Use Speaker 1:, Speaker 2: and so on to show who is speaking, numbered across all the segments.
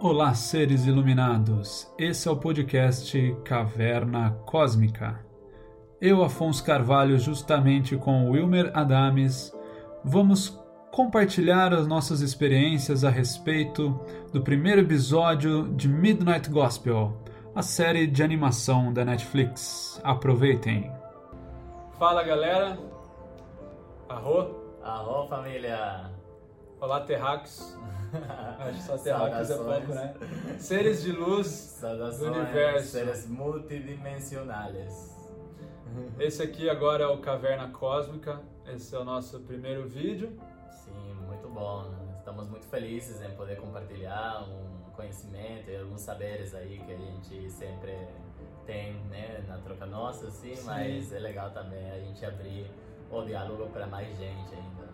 Speaker 1: Olá, seres iluminados! Esse é o podcast Caverna Cósmica. Eu, Afonso Carvalho, justamente com Wilmer Adames, vamos compartilhar as nossas experiências a respeito do primeiro episódio de Midnight Gospel, a série de animação da Netflix. Aproveitem! Fala galera! Arro!
Speaker 2: Arro, família!
Speaker 1: Olá, terráqueos! Acho que só terráqueos é pouco, né? Seres de luz do universo.
Speaker 2: Seres multidimensionais.
Speaker 1: Esse aqui agora é o Caverna Cósmica. Esse é o nosso primeiro vídeo.
Speaker 2: Sim, muito bom. Né? Estamos muito felizes em poder compartilhar um conhecimento e alguns saberes aí que a gente sempre tem né, na troca nossa, assim, Sim. mas é legal também a gente abrir o diálogo para mais gente ainda.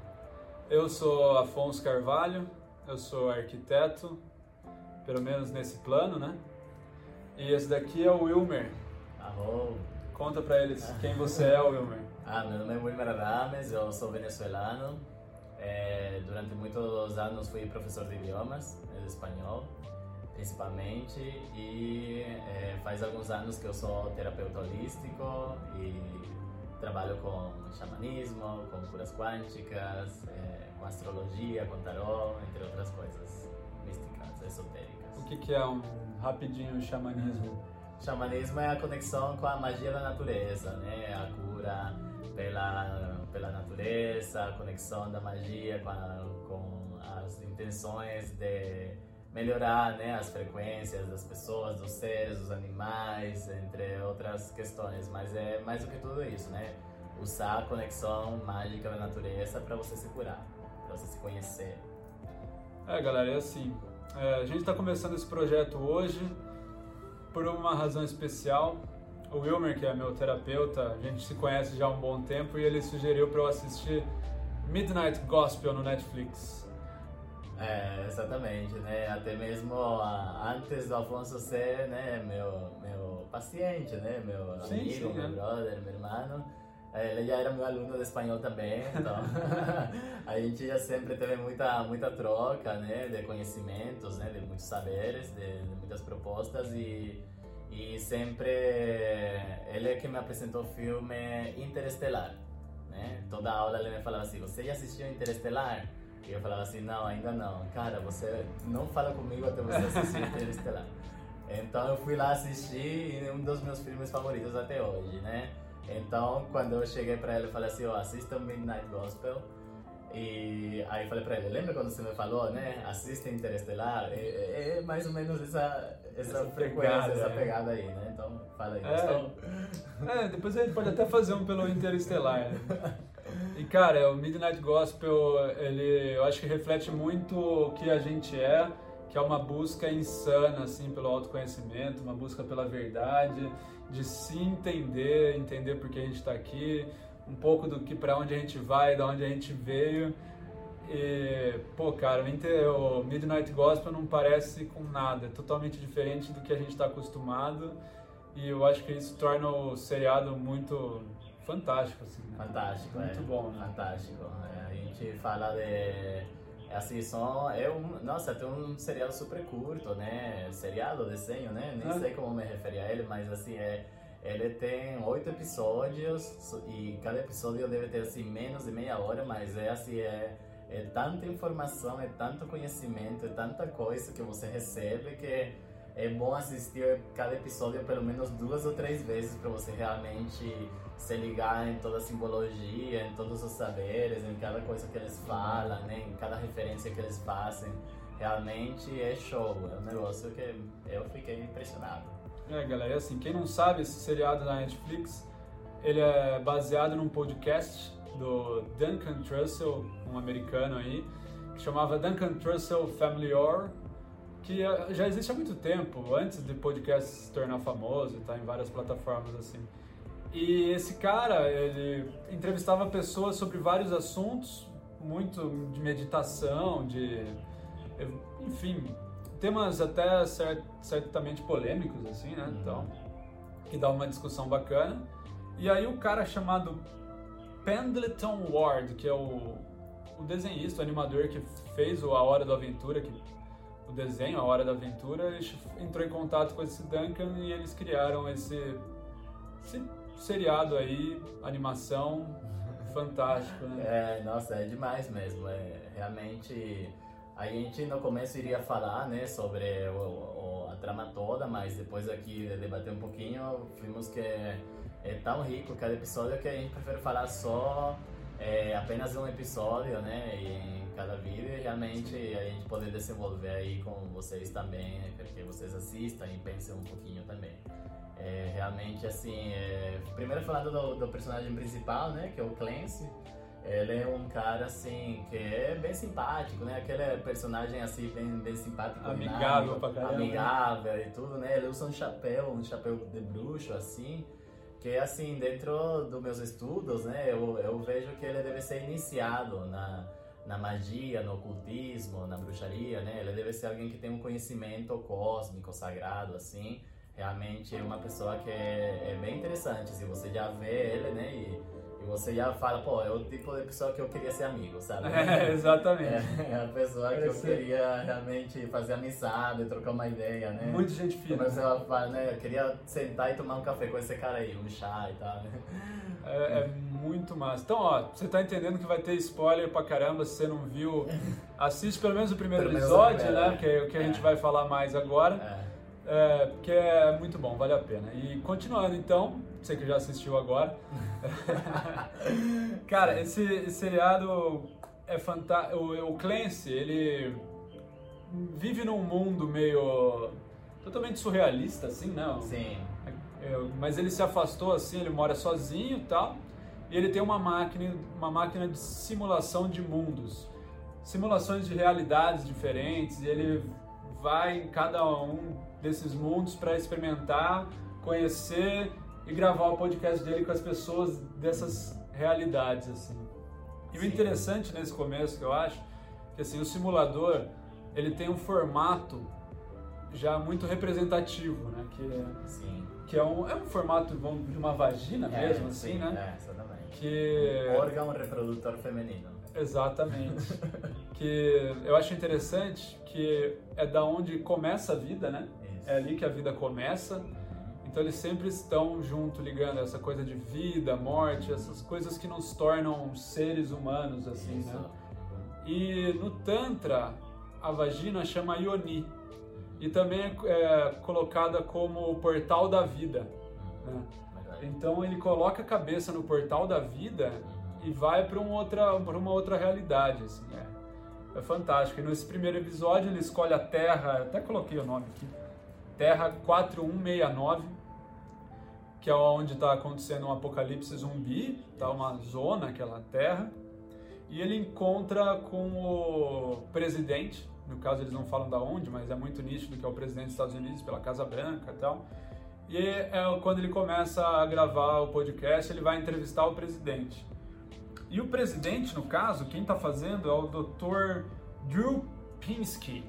Speaker 1: Eu sou Afonso Carvalho, eu sou arquiteto, pelo menos nesse plano, né? E esse daqui é o Wilmer.
Speaker 2: Arro.
Speaker 1: Conta pra eles quem você é, Wilmer.
Speaker 2: Ah, meu nome é Wilmer Adames, eu sou venezuelano. É, durante muitos anos fui professor de idiomas, espanhol, principalmente, e é, faz alguns anos que eu sou terapeuta holístico e trabalho com xamanismo, com curas quânticas, é, com astrologia, com tarô, entre outras coisas místicas, esotéricas.
Speaker 1: O que, que é um rapidinho xamanismo?
Speaker 2: Xamanismo é a conexão com a magia da natureza, né? A cura pela, pela natureza, a conexão da magia com, a, com as intenções de melhorar né, as frequências das pessoas, dos seres, dos animais, entre outras questões. Mas é mais do que tudo isso, né? Usar a conexão mágica da natureza para você se curar, para você se conhecer.
Speaker 1: É, galera, é assim. É, a gente está começando esse projeto hoje por uma razão especial. O Wilmer, que é meu terapeuta, a gente se conhece já há um bom tempo e ele sugeriu para eu assistir Midnight Gospel no Netflix.
Speaker 2: É, exatamente, né? Até mesmo antes do Afonso ser, né, meu, meu paciente, né? Meu sim, amigo, sim, meu é. brother, meu irmão. Ele já era meu aluno de espanhol também, então a gente já sempre teve muita muita troca, né, de conhecimentos, né, de muitos saberes, de, de muitas propostas e e sempre ele é que me apresentou o filme Interestelar, né? Toda aula ele me falava assim: "Você já assistiu Interestelar?" E eu falava assim, não, ainda não. Cara, você não fala comigo até você assistir Interestelar. Então eu fui lá assistir e é um dos meus filmes favoritos até hoje, né? Então quando eu cheguei pra ele, eu falei assim, ó, oh, assista Midnight Gospel. E aí falei pra ele, lembra quando você me falou, né? Assista Interestelar? É, é, é mais ou menos essa, essa, essa frequência, pegada, essa é. pegada aí, né? Então, fala aí.
Speaker 1: É, é, depois a gente pode até fazer um pelo Interestelar, né? E cara, o Midnight Gospel, ele, eu acho que reflete muito o que a gente é, que é uma busca insana assim pelo autoconhecimento, uma busca pela verdade, de se entender, entender por que a gente está aqui, um pouco do que para onde a gente vai, da onde a gente veio. E, pô, cara, o Midnight Gospel não parece com nada, é totalmente diferente do que a gente está acostumado. E eu acho que isso torna o seriado muito fantástico, assim. Né?
Speaker 2: Fantástico,
Speaker 1: Muito
Speaker 2: é.
Speaker 1: bom, né?
Speaker 2: Fantástico. É, a gente fala de. Assim, só é um. Nossa, tem um seriado super curto, né? Seriado, desenho, né? Nem ah. sei como me referir a ele, mas assim, é. Ele tem oito episódios e cada episódio deve ter assim menos de meia hora, mas é assim, é, é tanta informação, é tanto conhecimento, é tanta coisa que você recebe que é bom assistir cada episódio pelo menos duas ou três vezes para você realmente se ligar em toda a simbologia, em todos os saberes, em cada coisa que eles falam, né? em cada referência que eles fazem. Realmente é show, é um negócio que eu fiquei impressionado.
Speaker 1: É, galera, assim, quem não sabe, esse seriado da Netflix, ele é baseado num podcast do Duncan Trussell, um americano aí, que chamava Duncan Trussell Family Or, que já existe há muito tempo, antes de podcast se tornar famoso, tá em várias plataformas assim. E esse cara, ele entrevistava pessoas sobre vários assuntos, muito de meditação, de. enfim, temas até cert, certamente polêmicos, assim, né? Uhum. Então, que dá uma discussão bacana. E aí o cara chamado Pendleton Ward, que é o, o desenhista, o animador que fez o A Hora da Aventura, que o desenho, A Hora da Aventura, entrou em contato com esse Duncan e eles criaram esse, esse seriado aí, animação, fantástico, né?
Speaker 2: É, nossa, é demais mesmo. É, realmente, a gente no começo iria falar, né, sobre o, o, a trama toda, mas depois aqui de debater um pouquinho, vimos que é, é tão rico cada episódio que a gente prefere falar só é, apenas um episódio, né, em cada vídeo e realmente a gente poder desenvolver aí com vocês também, né, porque vocês assistam e pensem um pouquinho também. É, realmente, assim, é... primeiro falando do, do, personagem principal, né, que é o Clancy, ele é um cara, assim, que é bem simpático, né, aquele personagem, assim, bem, bem simpático.
Speaker 1: Amigável pra caramba.
Speaker 2: Amigável e tudo, né, ele usa um chapéu, um chapéu de bruxo, assim, que, assim, dentro dos meus estudos, né, eu, eu vejo que ele deve ser iniciado na na magia, no ocultismo, na bruxaria, né? Ele deve ser alguém que tem um conhecimento cósmico, sagrado, assim, realmente é uma pessoa que é, é bem interessante. Se você já vê ele, né? E, e, você já fala, pô, é o tipo de pessoa que eu queria ser amigo, sabe?
Speaker 1: É, exatamente.
Speaker 2: É, é a pessoa que eu queria realmente fazer amizade, trocar uma ideia, né?
Speaker 1: Muita gente fina.
Speaker 2: Mas ela fala, né? Eu queria sentar e tomar um café com esse cara aí, um chá e tal, né?
Speaker 1: É, é, muito massa. Então, ó, você tá entendendo que vai ter spoiler pra caramba. Se você não viu, assiste pelo menos o primeiro pelo episódio, primeiro, né? É. Que é o que a gente é. vai falar mais agora. É. É, porque é muito bom, vale a pena. E continuando então, você que já assistiu agora. Cara, esse, esse seriado é fantástico. O, o Clancy, ele vive num mundo meio totalmente surrealista, assim, não?
Speaker 2: Sim.
Speaker 1: É, mas ele se afastou assim, ele mora sozinho e tal. E ele tem uma máquina, uma máquina de simulação de mundos. Simulações de realidades diferentes. E ele vai em cada um desses mundos para experimentar, conhecer e gravar o podcast dele com as pessoas dessas realidades assim. E Sim. o interessante nesse começo que eu acho que assim o simulador ele tem um formato já muito representativo, né? Que é,
Speaker 2: Sim.
Speaker 1: que é um, é um formato de uma vagina é, mesmo, assim,
Speaker 2: sim,
Speaker 1: né?
Speaker 2: É, exatamente.
Speaker 1: Que
Speaker 2: órgão reprodutor feminino.
Speaker 1: Exatamente. que eu acho interessante que é da onde começa a vida, né? é ali que a vida começa. Então eles sempre estão junto, ligando essa coisa de vida, morte, essas coisas que nos tornam seres humanos, assim, Isso. né? E no Tantra, a vagina chama Yoni. E também é, é colocada como o portal da vida. Né? Então ele coloca a cabeça no portal da vida e vai para uma outra, uma outra realidade. Assim, é, é fantástico. E nesse primeiro episódio ele escolhe a Terra, até coloquei o nome aqui Terra 4169, que é onde está acontecendo um apocalipse zumbi, tá uma zona aquela terra, e ele encontra com o presidente, no caso eles não falam da onde, mas é muito nítido que é o presidente dos Estados Unidos pela Casa Branca e tal. E é quando ele começa a gravar o podcast, ele vai entrevistar o presidente. E o presidente, no caso, quem está fazendo é o Dr. Drew Pinsky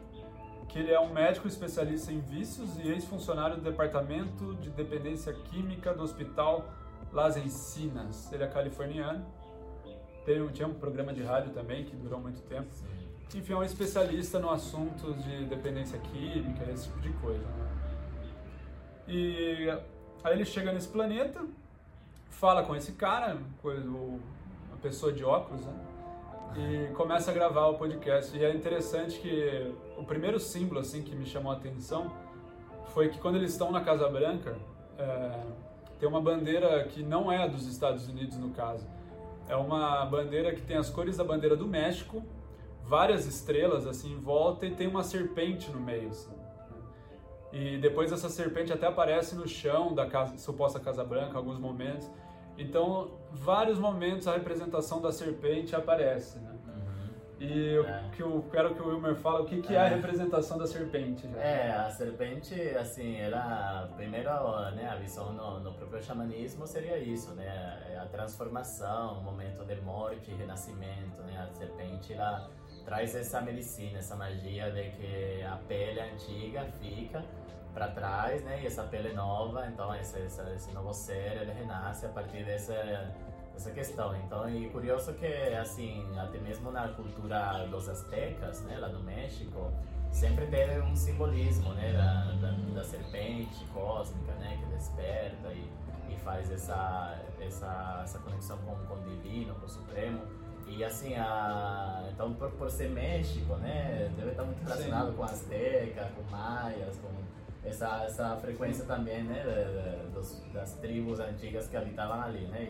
Speaker 1: que ele é um médico especialista em vícios e ex-funcionário do Departamento de Dependência Química do Hospital Las Encinas. Ele é californiano. Um, tinha um programa de rádio também que durou muito tempo. Enfim, é um especialista no assunto de dependência química, esse tipo de coisa. Né? E aí ele chega nesse planeta, fala com esse cara, uma pessoa de óculos, né? e começa a gravar o podcast. E é interessante que o primeiro símbolo assim que me chamou a atenção foi que quando eles estão na Casa Branca é, tem uma bandeira que não é dos Estados Unidos no caso. É uma bandeira que tem as cores da bandeira do México, várias estrelas assim em volta e tem uma serpente no meio. Assim. E depois essa serpente até aparece no chão da casa, suposta Casa Branca em alguns momentos. Então, vários momentos a representação da serpente aparece, né? Uhum. E eu, é. que eu quero que o Wilmer fale o que, que é. é a representação da serpente. Já.
Speaker 2: É, a serpente, assim, ela, primeiro, né, a visão no, no próprio xamanismo seria isso, né, a transformação, o momento de morte e renascimento, né, a serpente, ela traz essa medicina, essa magia de que a pele antiga fica para trás, né? E essa pele nova, então esse, esse, novo ser ele renasce a partir dessa essa questão. Então, e curioso que assim, até mesmo na cultura dos aztecas, né, lá no México, sempre teve um simbolismo, né, da, da, da serpente cósmica, né, que desperta e, e faz essa, essa, essa conexão com, com o divino, com o supremo. E assim, a, então por, por ser México, né, deve estar muito relacionado Sim. com Azteca, com Maias, com essa, essa frequência também, né, das, das tribos antigas que habitavam ali, né,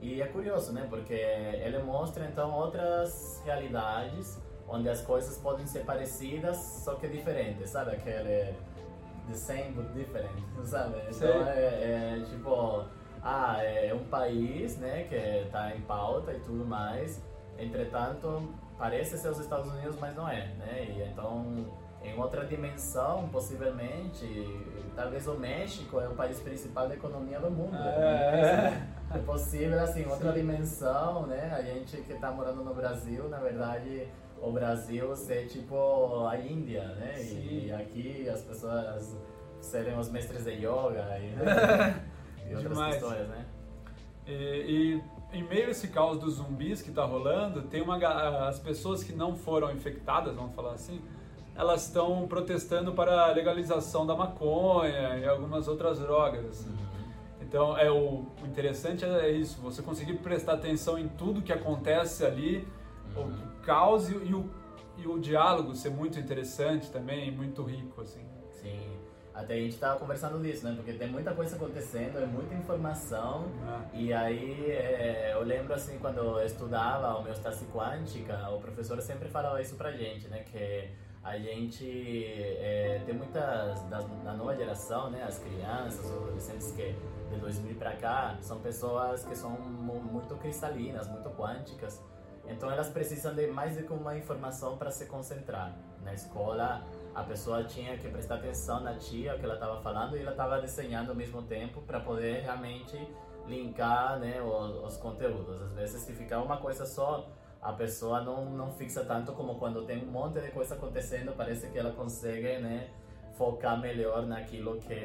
Speaker 2: e, e é curioso, né, porque ele mostra então outras realidades onde as coisas podem ser parecidas, só que diferentes, sabe? Aquele the same but different, sabe? Então é, é, tipo, ah, é um país, né, que está em pauta e tudo mais, entretanto, parece ser os Estados Unidos, mas não é, né? E então, em outra dimensão, possivelmente, talvez o México é o país principal da economia do mundo. É, né? é possível, assim, outra Sim. dimensão, né? A gente que está morando no Brasil, na verdade, o Brasil ser tipo a Índia, né? E, e, aqui as pessoas serem os mestres de yoga e, né? E outras Demais. questões, né?
Speaker 1: E, e, em meio a esse caos dos zumbis que está rolando, tem uma as pessoas que não foram infectadas, vamos falar assim, elas estão protestando para a legalização da maconha e algumas outras drogas. Assim. Uhum. Então, é o, o interessante é isso, você conseguir prestar atenção em tudo que acontece ali o caos e, e, o, e o diálogo ser muito interessante também, muito rico, assim.
Speaker 2: Até a gente estava conversando nisso, né? Porque tem muita coisa acontecendo, é muita informação. Ah. E aí é, eu lembro assim, quando eu estudava a homeostase quântica, o professor sempre falava isso pra gente, né? Que a gente é, tem muitas das, da nova geração, né? As crianças, os adolescentes que de 2000 para cá são pessoas que são muito cristalinas, muito quânticas. Então elas precisam de mais do que uma informação para se concentrar. Na escola, a pessoa tinha que prestar atenção na tia que ela estava falando e ela estava desenhando ao mesmo tempo para poder realmente linkar né, os, os, conteúdos. Às vezes, se ficar uma coisa só, a pessoa não, não fixa tanto como quando tem um monte de coisa acontecendo, parece que ela consegue né, focar melhor naquilo que,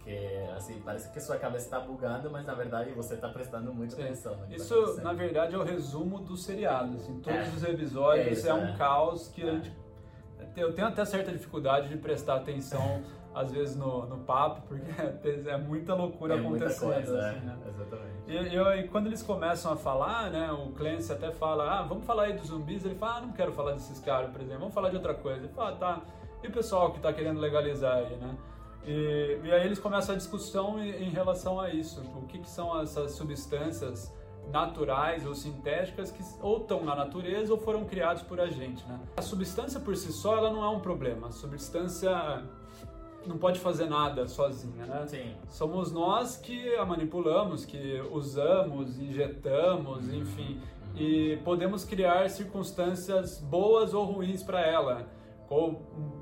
Speaker 2: que assim, parece que sua cabeça está bugando, mas na verdade você está prestando muita atenção.
Speaker 1: Isso, na verdade, é o resumo do seriado. Assim, todos é. os episódios é, isso, é um é. caos que a gente, eu tenho até certa dificuldade de prestar atenção às vezes no, no papo, porque é, muita loucura
Speaker 2: é
Speaker 1: acontecendo.
Speaker 2: Muita coisa, assim, né? Exatamente.
Speaker 1: E, eu, e quando eles começam a falar, né, o Clancy até fala, ah, vamos falar aí dos zumbis, ele fala, ah, não quero falar desses caras, por exemplo, vamos falar de outra coisa. Ele fala, ah, tá, e o pessoal que está querendo legalizar aí, né? E, e, aí eles começam a discussão em, em relação a isso, o que, que são essas substâncias naturais ou sintéticas que ou estão na natureza ou foram criados por a gente, né? A substância por si só ela não é um problema. A substância não pode fazer nada sozinha, né?
Speaker 2: Sim.
Speaker 1: Somos nós que a manipulamos, que usamos, injetamos, uhum. enfim, e podemos criar circunstâncias boas ou ruins para ela ou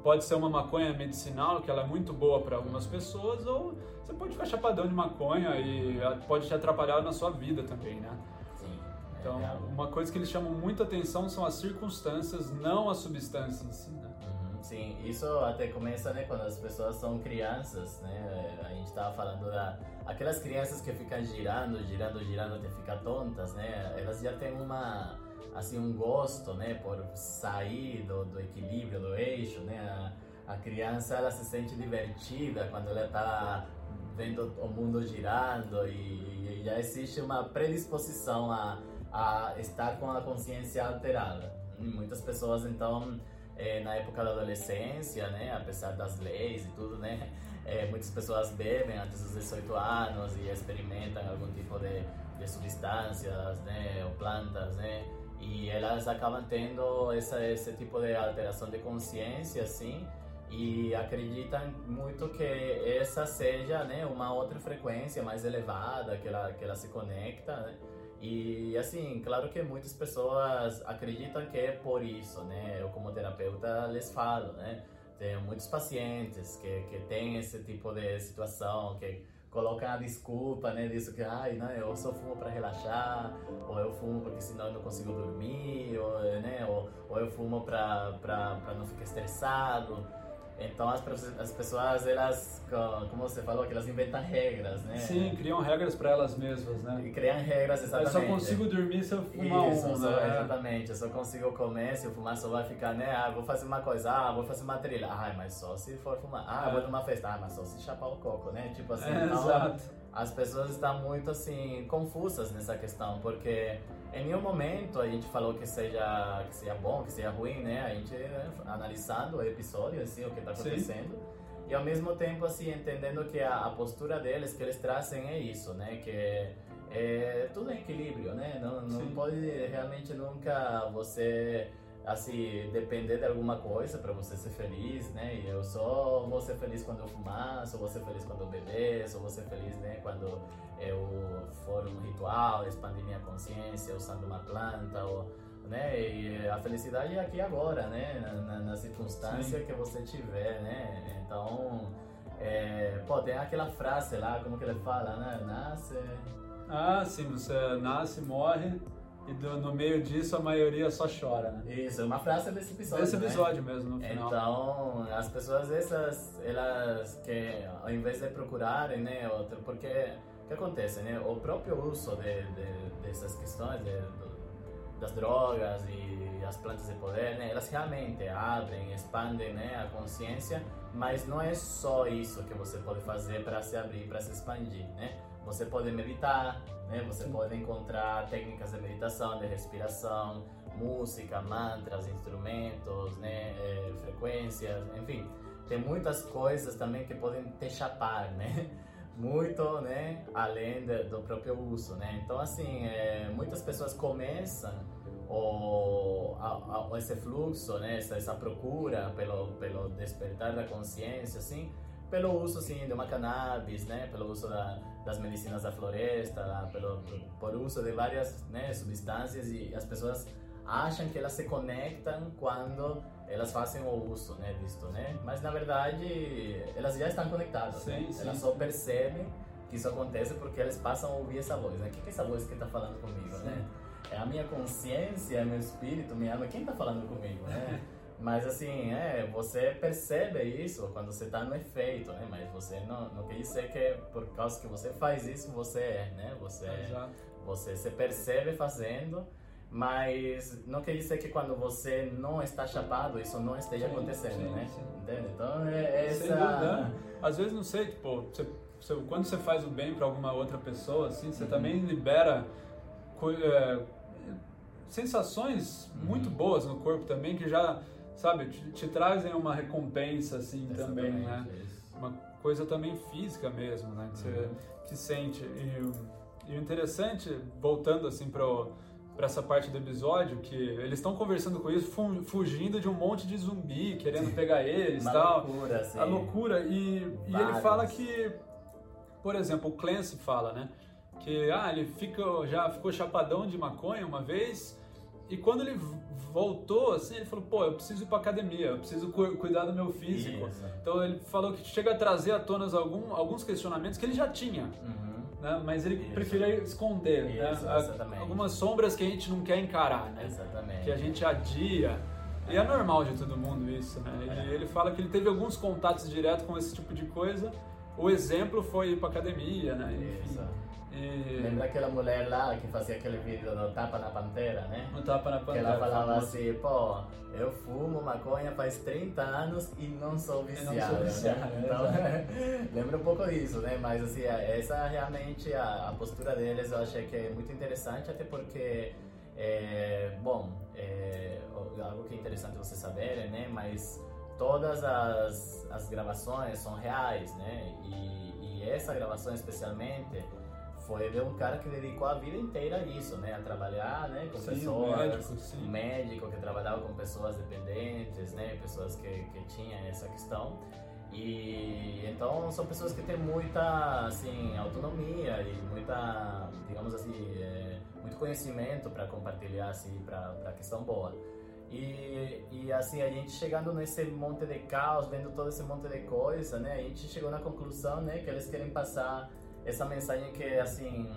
Speaker 1: pode ser uma maconha medicinal, que ela é muito boa para algumas pessoas, ou você pode ficar chapadão de maconha e pode te atrapalhar na sua vida também, né?
Speaker 2: Sim.
Speaker 1: Então, é uma coisa que eles chamam muita atenção são as circunstâncias, não a substância em si, né?
Speaker 2: Uhum, sim, isso até começa, né, quando as pessoas são crianças, né? A gente estava falando da aquelas crianças que ficam girando, girando, girando até ficar tontas, né? Elas já têm uma assim um gosto, né, por sair do, do equilíbrio, do eixo, né? A, a criança ela se sente divertida quando ela está vendo o mundo girando e, e, já existe uma predisposição a, a estar com a consciência alterada. E muitas pessoas então é, na época da adolescência, né, apesar das leis e tudo, né, é, muitas pessoas bebem antes dos 18 anos e experimentam algum tipo de, de substâncias, né, ou plantas, né, e elas acabam tendo esse tipo de alteração de consciência, assim, e acreditam muito que essa seja né, uma outra frequência mais elevada que ela, que ela se conecta, né? E assim, claro que muitas pessoas acreditam que é por isso, né? Eu como terapeuta les falo, né? Tenho muitos pacientes que, que têm esse tipo de situação, que colocam a desculpa, né, disso que, ai, não, eu só fumo para relaxar, ou eu fumo porque senão eu não consigo dormir, ou, né, ou, ou eu fumo para não ficar estressado. Então as, as pessoas, elas, como você falou, que elas inventam regras, né?
Speaker 1: Sim, criam regras para elas mesmas, né?
Speaker 2: E criam regras, exatamente.
Speaker 1: Eu só consigo dormir se eu fumar
Speaker 2: Isso,
Speaker 1: um,
Speaker 2: só,
Speaker 1: né?
Speaker 2: Exatamente, eu só consigo comer se eu fumar, só vai ficar, né? Ah, vou fazer uma coisa, ah, vou fazer uma trilha. Ah, mas só se for fumar. Ah, é. vou numa festa. Ah, mas só se chapar o coco, né? Tipo assim,
Speaker 1: é,
Speaker 2: então,
Speaker 1: exato.
Speaker 2: as pessoas estão muito, assim, confusas nessa questão, porque em nenhum momento a gente falou que seja, que seja bom, que seja ruim, né? A gente né, analisando o episódio, assim, o que está acontecendo. Sim. E ao mesmo tempo, assim, entendendo que a, a, postura deles, que eles trazem é isso, né? Que é, é tudo em equilíbrio, né? Não, não pode realmente nunca você assim, depender de alguma coisa para você ser feliz, né? E eu só vou ser feliz quando eu fumar, só vou ser feliz quando eu beber, só vou ser feliz, né, quando eu for um ritual, expandir minha consciência usando uma planta, ou, né? E a felicidade é aqui agora, né? Na, na circunstância Sim. que você tiver, né? Então, é, pô, tem aquela frase lá, como que ele fala, né? Nasce...
Speaker 1: Ah, sim, você nasce, morre e do, no meio disso a maioria só chora, né?
Speaker 2: Isso, é uma frase desse episódio.
Speaker 1: Desse episódio né? mesmo, no final.
Speaker 2: Então, as pessoas essas, elas que ao invés de procurarem, né, outro, porque o que acontece, né? O próprio uso de, de dessas questões, de, das drogas e as plantas de poder, né? Elas realmente abrem, expandem, né, a consciência, mas não é só isso que você pode fazer para se abrir, para se expandir, né? Você pode meditar, né? Você pode encontrar técnicas de meditação, de respiração, música, mantras, instrumentos, né? É, frequências, enfim. Tem muitas coisas também que podem te chapar, né? Muito, né? Além de, do próprio uso, né? Então, assim, é, muitas pessoas começam o, a, a, esse fluxo, né? Essa, essa procura pelo, pelo despertar da consciência, assim, pelo uso, assim, de uma cannabis, né? Pelo uso da das medicinas da floresta, pelo, por uso de várias né, substâncias e as pessoas acham que elas se conectam quando elas fazem o uso né, disto, né? Mas na verdade elas já estão conectadas.
Speaker 1: Sim,
Speaker 2: né?
Speaker 1: sim.
Speaker 2: Elas só percebem que isso acontece porque elas passam a ouvir essa voz, né? O que é essa voz que está falando comigo, sim. né? É a minha consciência, é meu espírito, minha alma. Quem está falando comigo, né? Mas assim, é, você percebe isso quando você está no efeito, né? Mas você não, não quer dizer que é por causa que você faz isso você é, né? Você,
Speaker 1: Exato.
Speaker 2: você se percebe fazendo, mas não quer dizer que quando você não está chapado isso não esteja sim, acontecendo, sim, né? Sim. Entende? Então é, é essa. Sem
Speaker 1: dúvida. Né? Às vezes não sei, tipo, você, você, quando você faz o bem para alguma outra pessoa, assim, você uhum. também libera é, sensações uhum. muito boas no corpo também que já sabe, te, te trazem uma recompensa assim Exatamente, também, né? Isso. Uma coisa também física mesmo, né? Que uhum. você que sente. E, e, o interessante, voltando assim para para essa parte do episódio que eles estão conversando com isso, fugindo de um monte de zumbi, querendo Sim. pegar eles,
Speaker 2: Uma
Speaker 1: tal.
Speaker 2: Loucura, assim.
Speaker 1: A loucura e, e ele fala que, por exemplo, o Clancy fala, né? Que ah, ele fica, já ficou chapadão de maconha uma vez e quando ele voltou, assim, ele falou, pô, eu preciso ir pra academia, eu preciso cu cuidar do meu físico. Isso. Então ele falou que chega a trazer à tona algum, alguns questionamentos que ele já tinha. Uhum. Né? Mas ele Isso. preferia esconder, né? Isso, né? Algumas sombras que a gente não quer encarar, né?
Speaker 2: Exatamente.
Speaker 1: Que a gente adia. E é normal de todo mundo isso, né? É. E ele fala que ele teve alguns contatos diretos com esse tipo de coisa. O exemplo foi ir pra academia, né?
Speaker 2: Enfim. Isso. Lembra aquela mulher lá que fazia aquele vídeo do Tapa na Pantera, né?
Speaker 1: O Tapa na Pantera.
Speaker 2: Que ela falava assim, pô, eu fumo maconha faz 30 anos e não sou viciado. Não sou viciado né? Então, lembra um pouco disso, né? Mas assim, essa realmente, a, a, postura deles eu achei que é muito interessante, até porque, é, bom, é, algo que é interessante você saber, né? Mas todas as, as gravações são reais, né? E, e essa gravação especialmente foi um cara que dedicou a vida inteira a isso, né? A trabalhar, né? Com sim, pessoas, médico, sim. médico que trabalhava com pessoas dependentes, né? Pessoas que, que tinham essa questão. E então são pessoas que têm muita, assim, autonomia e muita, digamos assim, é, muito conhecimento para compartilhar, assim, para a questão boa. E, e assim, a gente chegando nesse monte de caos, vendo todo esse monte de coisa, né? A gente chegou na conclusão, né? Que eles querem passar essa mensagem que assim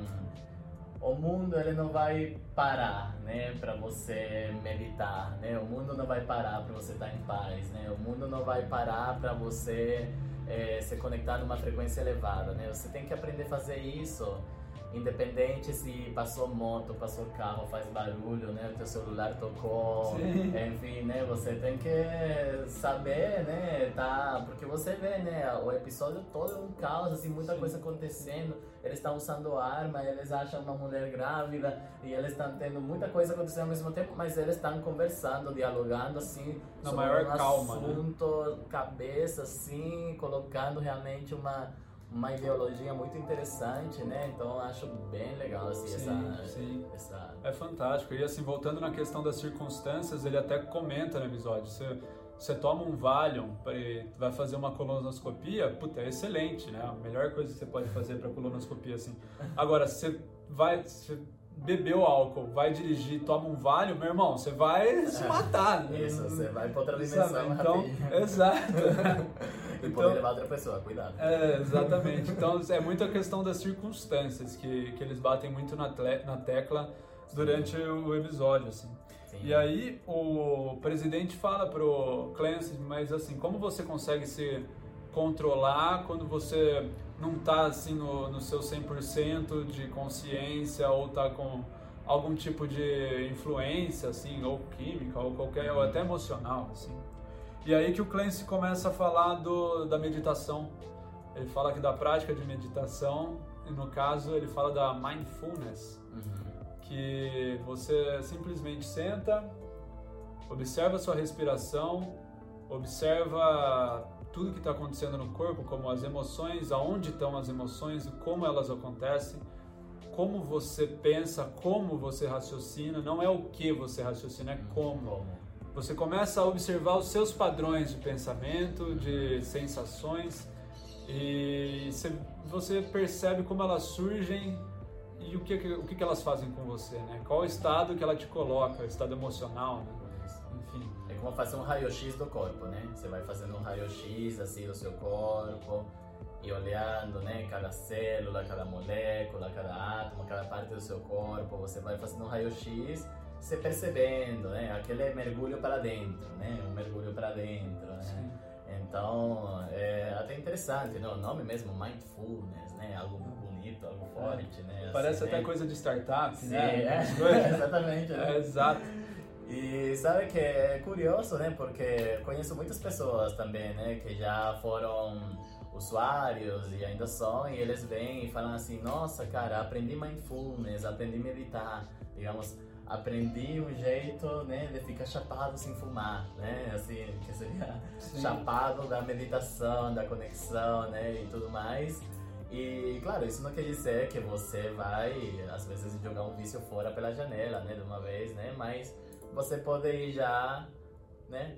Speaker 2: o mundo ele não vai parar, né, para você meditar, né? O mundo não vai parar para você estar em paz, né? O mundo não vai parar para você é, se conectar numa frequência elevada, né? Você tem que aprender a fazer isso independente se passou moto, passou carro, faz barulho, né? O teu celular tocou, Sim. enfim, né? Você tem que saber, né? Tá, porque você vê, né? O episódio todo é um caos, assim, muita Sim. coisa acontecendo. Eles estão usando arma, eles acham uma mulher grávida e eles estão tendo muita coisa acontecendo ao mesmo tempo, mas eles estão conversando, dialogando, assim,
Speaker 1: na maior um calma,
Speaker 2: né? assunto, né? cabeça, assim, colocando realmente uma uma ideologia muito interessante, né? Então acho bem legal assim sim, essa, sim. essa
Speaker 1: é fantástico. E assim voltando na questão das circunstâncias, ele até comenta no episódio. Você, você toma um Valium vai fazer uma colonoscopia, puta, é excelente, né? A melhor coisa que você pode fazer para colonoscopia assim. Agora, você vai você bebeu álcool, vai dirigir, toma um Valium, meu irmão, você vai se matar.
Speaker 2: Né? Isso, você vai para outra dimensão.
Speaker 1: Então, exato.
Speaker 2: e então, poder levar outra pessoa, cuidado.
Speaker 1: É, exatamente. Então é muita questão das circunstâncias que, que eles batem muito na, tle, na tecla durante Sim. o episódio, assim. Sim. E aí o presidente fala pro Clancy, mas assim, como você consegue se controlar quando você não tá assim no, no seu 100% de consciência ou tá com algum tipo de influência assim, ou química ou qualquer, ou até emocional, assim. E aí que o Clancy começa a falar do, da meditação. Ele fala aqui da prática de meditação, e no caso ele fala da mindfulness, uhum. que você simplesmente senta, observa a sua respiração, observa tudo que está acontecendo no corpo, como as emoções, aonde estão as emoções e como elas acontecem, como você pensa, como você raciocina, não é o que você raciocina, é como. Você começa a observar os seus padrões de pensamento, de sensações e você percebe como elas surgem e o que, o que elas fazem com você, né? Qual o estado que ela te coloca, o estado emocional, né?
Speaker 2: Enfim. É como fazer um raio-x do corpo, né? Você vai fazendo um raio-x assim do seu corpo e olhando, né? Cada célula, cada molécula, cada átomo, cada parte do seu corpo. Você vai fazendo um raio-x você percebendo, né? Aquele mergulho para dentro, né? Um mergulho para dentro, né? Sim. Então, é até interessante, né? O nome mesmo, Mindfulness, né? Algo bonito, algo forte, né?
Speaker 1: Parece assim, até né? coisa de startup,
Speaker 2: Sim,
Speaker 1: né?
Speaker 2: É, exatamente. Né?
Speaker 1: É, exato.
Speaker 2: E sabe que é curioso, né? Porque conheço muitas pessoas também, né? Que já foram usuários e ainda são, e eles vêm e falam assim: Nossa, cara, aprendi mindfulness, aprendi meditar. Digamos, aprendi um jeito, né, de ficar chapado sem fumar, né, assim, que seria Sim. chapado da meditação, da conexão, né, e tudo mais. E, claro, isso não quer dizer que você vai, às vezes, jogar um vício fora pela janela, né, de uma vez, né, mas você pode ir já, né,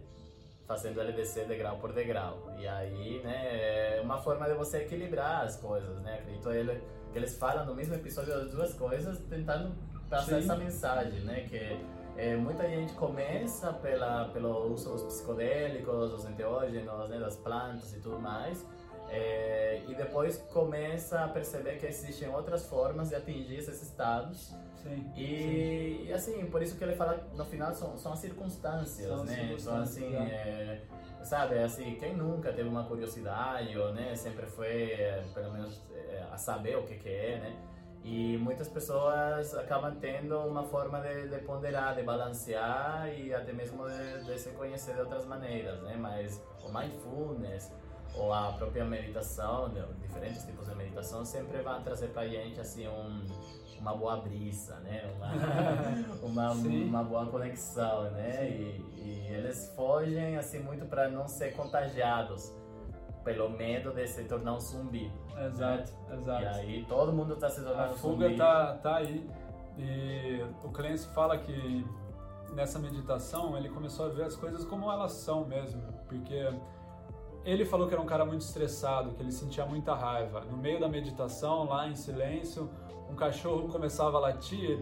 Speaker 2: fazendo ele descer degrau por degrau. E aí, né, é uma forma de você equilibrar as coisas, né, acredito ele, que eles falam no mesmo episódio das duas coisas, tentando passar essa mensagem, né? Que é, muita gente começa pela, pelo uso dos psicodélicos, dos enteógenos, né, das plantas e tudo mais, é, e depois começa a perceber que existem outras formas de atingir esses estados.
Speaker 1: Sim,
Speaker 2: e, sim. e assim, por isso que ele fala no final são, são as circunstâncias, são né? São assim, é, sabe, assim, quem nunca teve uma curiosidade ou, né, sempre foi, é, pelo menos, é, a saber o que que é, né? E muitas pessoas acabam tendo uma forma de, de ponderar, de balancear e até mesmo de, de, se conhecer de outras maneiras, né? Mas o mindfulness ou a própria meditação, diferentes tipos de meditação, sempre vão trazer para a gente assim um, uma boa brisa, né? Uma, uma, uma, boa conexão, né? E, e eles fogem assim muito para não ser contagiados pelo medo de se tornar um zumbi.
Speaker 1: Exato, né? exato.
Speaker 2: E aí todo mundo está se tornando
Speaker 1: A fuga
Speaker 2: zumbi.
Speaker 1: tá, tá aí. E o Clancy fala que nessa meditação ele começou a ver as coisas como elas são mesmo, porque ele falou que era um cara muito estressado, que ele sentia muita raiva. No meio da meditação, lá em silêncio, um cachorro começava a latir.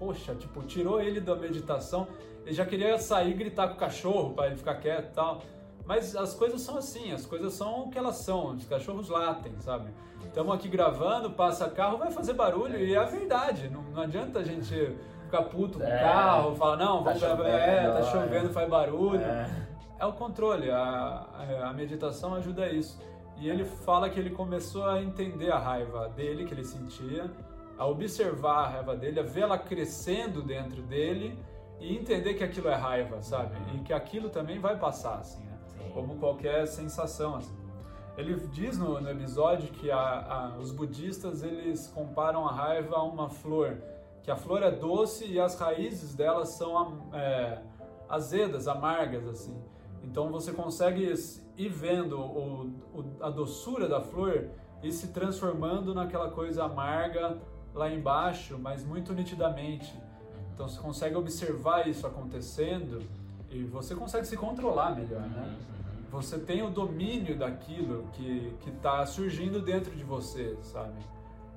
Speaker 1: Poxa, tipo, tirou ele da meditação. Ele já queria sair e gritar com o cachorro para ele ficar quieto e tal Mas as coisas são assim, as coisas são o que elas são, os cachorros latem, sabe? Estamos aqui gravando, passa carro, vai fazer barulho, e é a verdade, não, não adianta a gente ficar puto com o é, carro, falar, não, tá vamos chovendo, é, tá chovendo, faz barulho. É, é o controle, a, a, a meditação ajuda isso. E ele fala que ele começou a entender a raiva dele, que ele sentia, a observar a raiva dele, a vê-la crescendo dentro dele e entender que aquilo é raiva, sabe? E que aquilo também vai passar, assim? Como qualquer sensação, assim. Ele diz no, no episódio que a, a, os budistas eles comparam a raiva a uma flor, que a flor é doce e as raízes dela são é, azedas, amargas, assim. Então você consegue ir vendo o, o, a doçura da flor e se transformando naquela coisa amarga lá embaixo, mas muito nitidamente. Então você consegue observar isso acontecendo e você consegue se controlar melhor, né? Você tem o domínio daquilo que está surgindo dentro de você, sabe?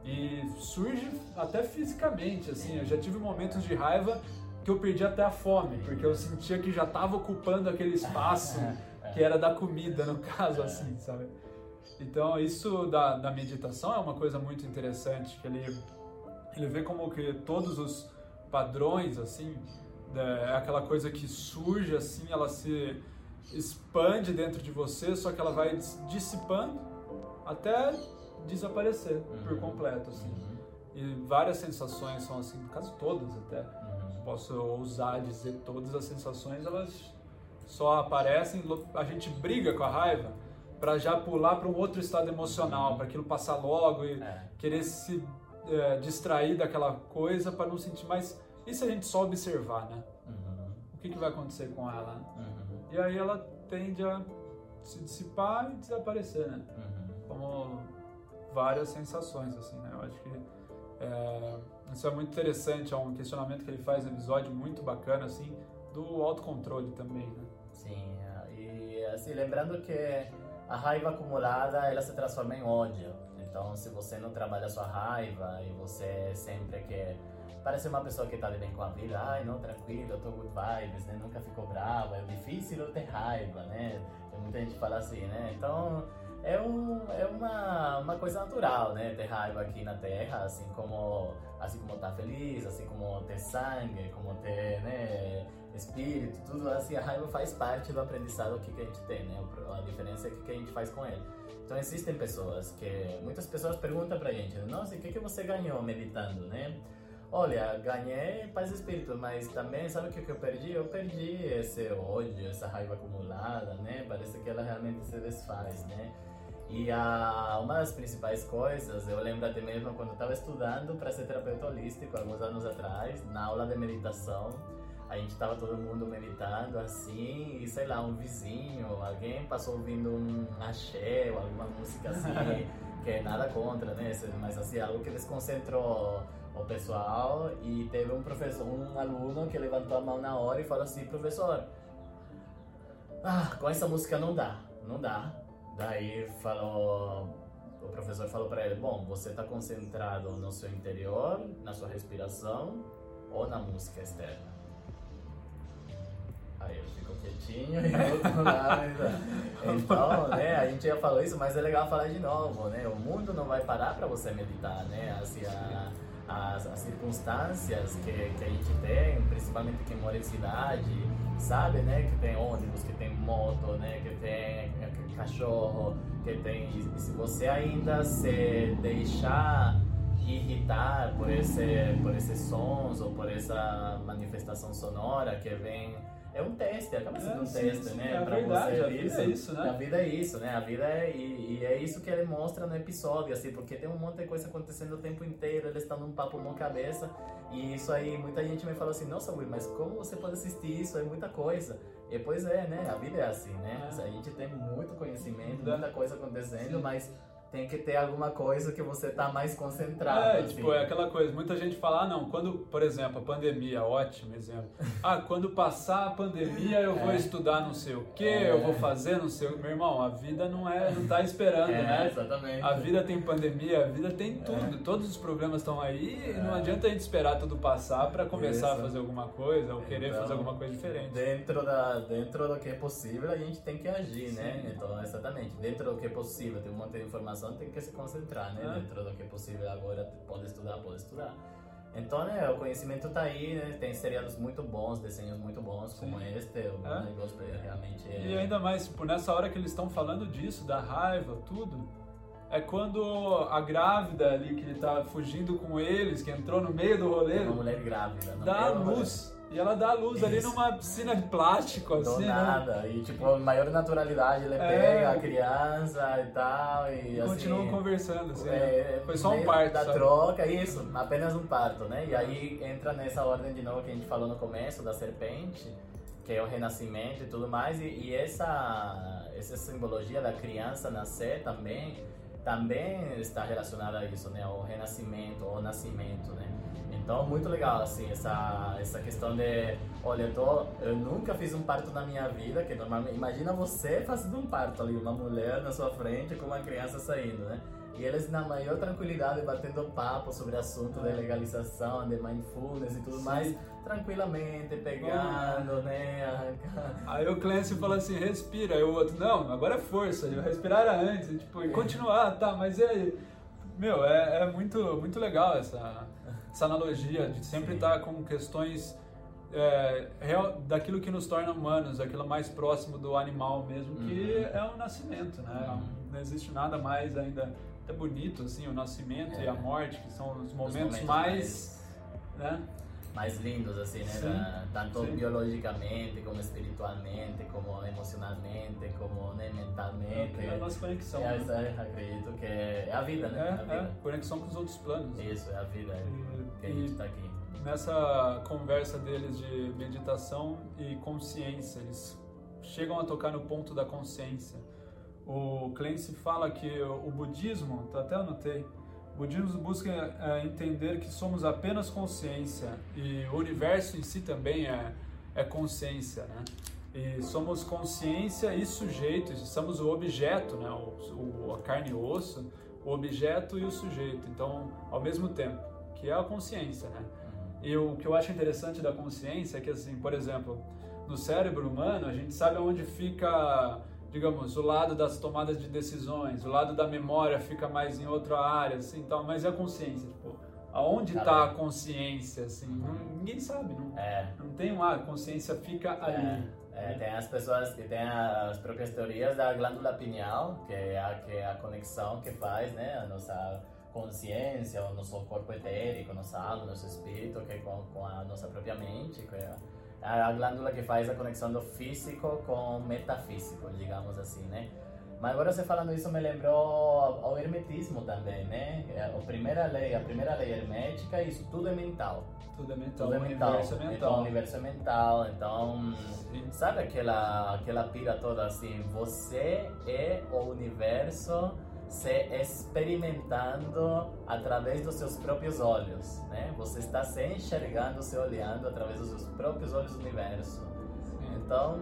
Speaker 1: E surge até fisicamente, assim. Eu já tive momentos de raiva que eu perdi até a fome, porque eu sentia que já estava ocupando aquele espaço que era da comida, no caso, assim, sabe? Então, isso da, da meditação é uma coisa muito interessante, que ele, ele vê como que todos os padrões, assim, é aquela coisa que surge, assim, ela se expande dentro de você, só que ela vai dissipando até desaparecer uhum. por completo, assim. Uhum. E várias sensações são assim, no caso todas até. Uhum. Posso ousar dizer todas as sensações, elas só aparecem, a gente briga com a raiva para já pular para um outro estado emocional, para aquilo passar logo e é. querer se é, distrair daquela coisa para não sentir mais. E se a gente só observar, né? Uhum. O que, que vai acontecer com ela? Uhum. E aí ela tende a se dissipar e desaparecer, né? Uhum. Como várias sensações, assim, né? Eu acho que é, isso é muito interessante, é um questionamento que ele faz no episódio muito bacana, assim, do autocontrole também, né?
Speaker 2: Sim, é, e assim, lembrando que a raiva acumulada, ela se transforma em ódio. Então, se você não trabalha a sua raiva e você sempre quer parece uma pessoa que está bem com a vida, ai, não, tranquilo, eu tô good vibes, né? Nunca ficou brava, é difícil não ter raiva, né? Tem muita gente que fala assim, né? Então, é, um, é uma, uma coisa natural, né? Ter raiva aqui na Terra, assim como assim como estar tá feliz, assim como ter sangue, como ter, né? espírito, tudo assim, a raiva faz parte do aprendizado que, que a gente tem, né? A diferença é o que a gente faz com ele. Então existem pessoas que, muitas pessoas perguntam pra gente, nossa, o que, que você ganhou meditando, né? Olha, ganhei paz e espírito, mas também, sabe o que, eu perdi? Eu perdi esse ódio, essa raiva acumulada, né? Parece que ela realmente se desfaz, né? E a, uma das principais coisas, eu lembro até mesmo quando eu estava estudando para ser terapeuta holístico, alguns anos atrás, na aula de meditação, a gente tava todo mundo meditando assim, e sei lá, um vizinho, alguém passou ouvindo um axé ou alguma música assim, que é nada contra, né? Mas assim, algo que desconcentrou o pessoal e teve um professor, um aluno que levantou a mão na hora e falou assim, professor, ah, com essa música não dá, não dá. Daí falou, o professor falou para ele, bom, você está concentrado no seu interior, na sua respiração ou na música externa? Aí eu fico quietinho e outro lado. Então, né, a gente já falou isso, mas é legal falar de novo, né? O mundo não vai parar para você meditar, né? Assim, a, as, as, circunstâncias que, que a gente tem, principalmente quem mora em cidade, sabe, né? Que tem ônibus, que tem moto, né? Que tem cachorro, que tem... E se você ainda se deixar irritar por esse por esses sons ou por essa manifestação sonora que vem é um teste, acaba sendo é, um sim, teste, sim, né?
Speaker 1: É pra verdade, você a vida isso, é isso, né?
Speaker 2: A vida é isso, né? A vida é. E, e, é isso que ele mostra no episódio, assim, porque tem um monte de coisa acontecendo o tempo inteiro, eles estão num papo mão cabeça. E isso aí, muita gente me fala assim, nossa, Will, mas como você pode assistir isso? É muita coisa. E pois é, né? A vida é assim, né? É. A gente tem muito conhecimento, muita coisa acontecendo, sim. mas tem que ter alguma coisa que você tá mais concentrado.
Speaker 1: É,
Speaker 2: assim.
Speaker 1: tipo, é aquela coisa. Muita gente fala, ah, não, quando, por exemplo, a pandemia, ótimo exemplo. Ah, quando passar a pandemia eu vou é. estudar não sei o que, é. eu vou fazer não sei o Meu irmão, a vida não é, não tá esperando,
Speaker 2: é,
Speaker 1: né?
Speaker 2: Exatamente.
Speaker 1: A vida tem pandemia, a vida tem é. tudo. Todos os problemas estão aí e não é. adianta a gente esperar tudo passar para começar Isso. a fazer alguma coisa ou querer então, fazer alguma coisa diferente.
Speaker 2: Dentro, da, dentro do que é possível, a gente tem que agir, né? Sim. né? Então, exatamente. Dentro do que é possível, tem um monte de informação tem que se concentrar, né? É. Dentro do que é possível agora, pode estudar, pode estudar. Então, né, o conhecimento está aí, né? Tem seriados muito bons, desenhos muito bons, Sim. como este, o é. negócio realmente é...
Speaker 1: E ainda mais, por nessa hora que eles estão falando disso, da raiva, tudo, é quando a grávida ali, que ele tá fugindo com eles, que entrou no meio do rolê...
Speaker 2: Uma mulher grávida.
Speaker 1: Dá luz. E ela dá luz Isso. ali numa piscina de plástico,
Speaker 2: Do
Speaker 1: assim,
Speaker 2: né? nada. Né? E, tipo, maior naturalidade, ele é. pega a criança e tal, e, e
Speaker 1: assim... continuam conversando, assim, é, né? Foi só um parto.
Speaker 2: Da troca, isso, apenas um parto, né? E aí entra nessa ordem de novo que a gente falou no começo, da serpente, que é o renascimento e tudo mais, e, e essa, essa simbologia da criança nascer também, também está relacionada a isso, né? O renascimento, o nascimento, né? Então, muito legal, assim, essa, essa questão de, olha, eu, tô, eu nunca fiz um parto na minha vida, que normalmente, imagina você fazendo um parto ali, uma mulher na sua frente com uma criança saindo, né? E eles na maior tranquilidade batendo papo sobre assunto de legalização, de mindfulness e tudo Sim. mais, tranquilamente, pegando, né, arrancando.
Speaker 1: Aí o Clancy fala assim, respira, aí o outro, não, agora é força, respirar antes, tipo, e continuar, tá, mas e aí? Meu, é, é muito, muito legal essa essa analogia de sempre estar com questões é, real, daquilo que nos torna humanos, aquilo mais próximo do animal mesmo, que uhum. é o nascimento, né? Uhum. Não existe nada mais ainda até bonito assim, o nascimento é. e a morte, que são os momentos, os momentos mais, mais, né?
Speaker 2: Mais lindos, assim, né? Da, tanto Sim. biologicamente, como espiritualmente, como emocionalmente, como né, mentalmente.
Speaker 1: É, a nossa conexão.
Speaker 2: É, né? acredito que é a vida, né?
Speaker 1: É,
Speaker 2: a vida.
Speaker 1: é, conexão com os outros planos.
Speaker 2: Isso, é a vida e, que a gente está aqui.
Speaker 1: Nessa conversa deles de meditação e consciência, eles chegam a tocar no ponto da consciência. O Clancy fala que o budismo, até anotei, budismo busca é, entender que somos apenas consciência e o universo em si também é, é consciência, né? E somos consciência e sujeito, somos o objeto, né? O, o, a carne e osso, o objeto e o sujeito. Então, ao mesmo tempo, que é a consciência, né? E o que eu acho interessante da consciência é que, assim, por exemplo, no cérebro humano, a gente sabe onde fica digamos, o lado das tomadas de decisões, o lado da memória fica mais em outra área, assim, então, mas e a consciência, tipo, aonde está tá a consciência, assim, não, ninguém sabe, não,
Speaker 2: é.
Speaker 1: não tem um, ah, a consciência fica é. ali.
Speaker 2: É, tem as pessoas que têm as próprias teorias da glândula pineal, que é a, que é a conexão que faz, né, a nossa consciência, o nosso corpo etérico, nossa alma, nosso espírito, que é com, com a nossa própria mente, que é a glândula que faz a conexão do físico com o metafísico, digamos assim, né? Mas agora você falando isso me lembrou o hermetismo também, né? É, a primeira lei, a primeira lei hermética, isso tudo é mental.
Speaker 1: Tudo é mental. Tudo é mental. Universo é mental.
Speaker 2: Então, o universo é mental. Então, Sim. sabe aquela aquela pira toda assim? Você é o universo se experimentando através dos seus próprios olhos, né? Você está se enxergando, se olhando através dos seus próprios olhos do universo. Sim. Então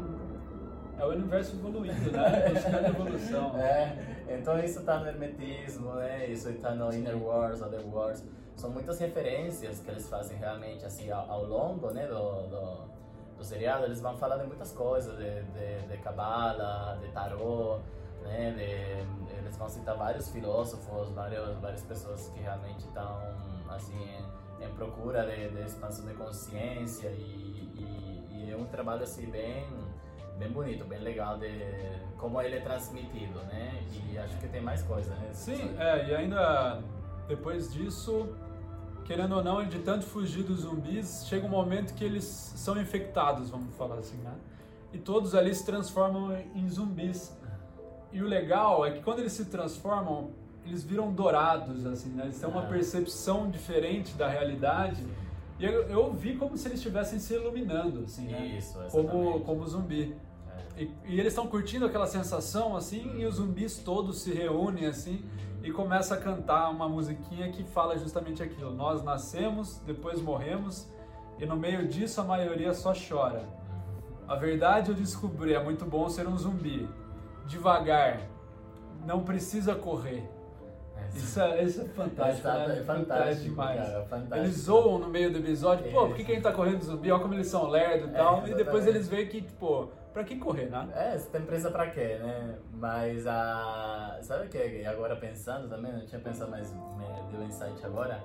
Speaker 1: é o universo evoluindo, né? Buscando evolução.
Speaker 2: É, então isso está no hermetismo, né? Isso está no Inner Wars, Other Wars. São muitas referências que eles fazem realmente assim ao, ao longo, né? Do, do, do seriado eles vão falando de muitas coisas, de, de, de Kabbalah, de Tarot, né? De, eles vão citar vários filósofos, várias, várias pessoas que realmente estão assim em, em procura de, de, expansão de consciência e, e, e, é um trabalho assim bem bem bonito, bem legal de como ele é transmitido, né? E acho que tem mais coisa, né?
Speaker 1: Sim, é, e ainda depois disso, querendo ou não, de tanto fugir dos zumbis, chega um momento que eles são infectados, vamos falar assim, né? E todos ali se transformam em zumbis. E o legal é que quando eles se transformam, eles viram dourados, assim, né? Eles têm uma percepção diferente da realidade. E eu, eu vi como se eles estivessem se iluminando, assim, né?
Speaker 2: Isso,
Speaker 1: como, como zumbi. e, e eles estão curtindo aquela sensação assim, e os zumbis todos se reúnem assim e começa a cantar uma musiquinha que fala justamente aquilo. Nós nascemos, depois morremos e no meio disso a maioria só chora. A verdade eu descobri, é muito bom ser um zumbi. Devagar, não precisa correr. É, isso é, isso é fantástico.
Speaker 2: É, né? é fantástico, demais. Cara, fantástico.
Speaker 1: Eles zoam no meio do episódio, pô, por que, que a gente tá correndo zumbi? Olha como eles são lerdo e é, tal. e depois eles veem que, tipo, pra que correr, né?
Speaker 2: É, você tem presa pra quê, né? Mas a. Sabe o que? Agora pensando também, não tinha pensado, mas deu insight agora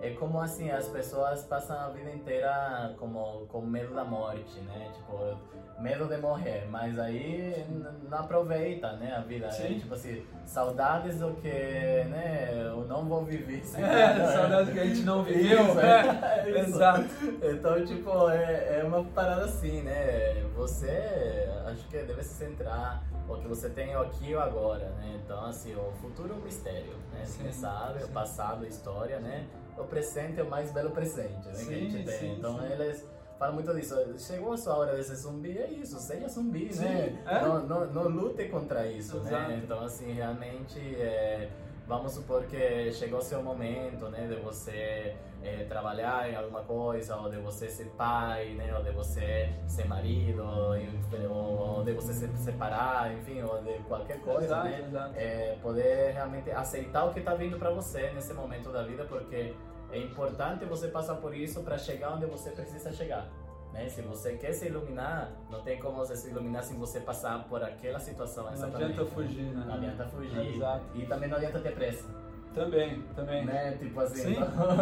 Speaker 2: é como assim, as pessoas passam a vida inteira como com medo da morte, né? Tipo, medo de morrer, mas aí não aproveita, né, a vida. Sim. É, tipo assim, saudades do que, né, eu não vou viver.
Speaker 1: Assim, é, né? saudades que a gente não viveu. Isso, é,
Speaker 2: é Exato. Então, tipo, é, é uma parada assim, né? Você, acho que deve se centrar o que você tem aqui ou agora, né? Então, assim, o futuro é um mistério, né? Você sabe, o passado, a história, né? O presente é o mais belo presente né, sim, que a gente tem. Sim, então sim. eles falam muito disso. Chegou a sua hora de ser zumbi, é isso, seja zumbi, né? É? Não, não, não, lute contra isso, né? Exato. né? Então, assim, realmente, é, vamos supor que chegou o seu momento, né, de você é, trabalhar em alguma coisa, ou de você ser pai, né, ou de você ser marido, ou, ou de você se separar, enfim, ou de qualquer coisa, exato, né? Exato. É, poder realmente aceitar o que está vindo para você nesse momento da vida, porque é importante você passar por isso para chegar onde você precisa chegar. Né? Se você quer se iluminar, não tem como você se iluminar sem você passar por aquela situação.
Speaker 1: Não adianta fugir, né?
Speaker 2: Não adianta fugir. Exato. E também não adianta ter pressa.
Speaker 1: Também, também.
Speaker 2: Né? Tipo assim, sim,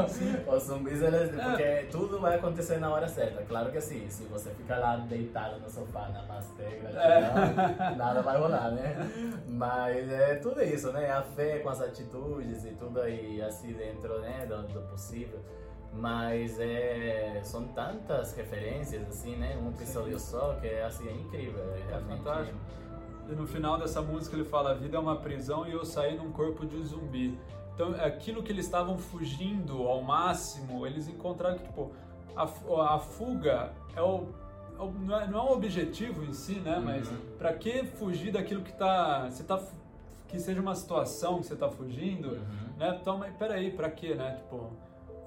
Speaker 2: sim. os zumbis, eles, é. porque tudo vai acontecer na hora certa. Claro que sim, se você ficar lá deitado no sofá, namastê, gratidão, é. nada vai rolar, né? Mas é tudo isso, né? A fé com as atitudes e tudo aí, assim, dentro né, do, do possível. Mas é, são tantas referências, assim, né? Um episódio sim. só que é, assim, é incrível. É, é fantástico.
Speaker 1: E no final dessa música ele fala: A vida é uma prisão e eu saí num corpo de zumbi. Então, aquilo que eles estavam fugindo ao máximo, eles encontraram que, tipo, a, a fuga é o, é o, não, é, não é um objetivo em si, né? Uhum. Mas para que fugir daquilo que tá, você tá que seja uma situação que você tá fugindo, uhum. né? Então, mas peraí, para quê, né? Tipo,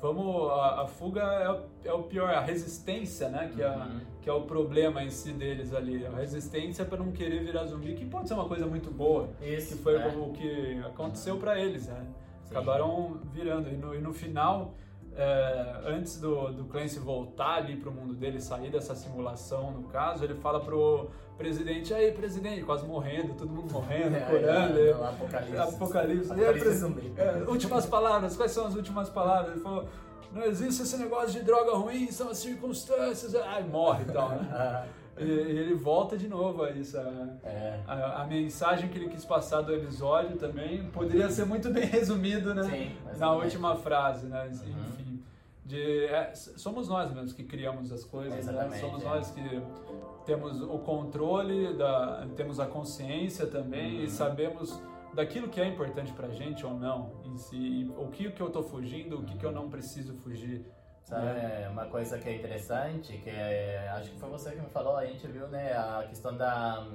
Speaker 1: vamos a, a fuga é o, é o, pior, a resistência, né? Que, é uhum. é, que é o problema em si deles ali. A resistência para não querer virar zumbi, que pode ser uma coisa muito boa. Isso, que foi é. o que aconteceu para eles, né? Acabaram virando. E no, e no final, é, antes do, do Clancy voltar ali pro mundo dele, sair dessa simulação, no caso, ele fala pro presidente, aí presidente, quase morrendo, todo mundo morrendo, é, curando. É, é, apocalipse. Apocalipse. apocalipse é, últimas palavras, quais são as últimas palavras? Ele falou, não existe esse negócio de droga ruim, são as circunstâncias. Ai, morre e tal, né? E, ele volta de novo a isso. A, é. a, a, mensagem que ele quis passar do episódio também poderia ser muito bem resumido né? Sim, na última frase, né? Uhum. Enfim, de, é, somos nós mesmos que criamos as coisas, né? somos é. nós que temos o controle, da, temos a consciência também uhum. e sabemos daquilo que é importante pra gente ou não em si, o que, que eu tô fugindo, o que, que eu não preciso fugir.
Speaker 2: Sabe, é. uma coisa que é interessante, que é, acho que foi você que me falou, a gente viu, né, a questão da...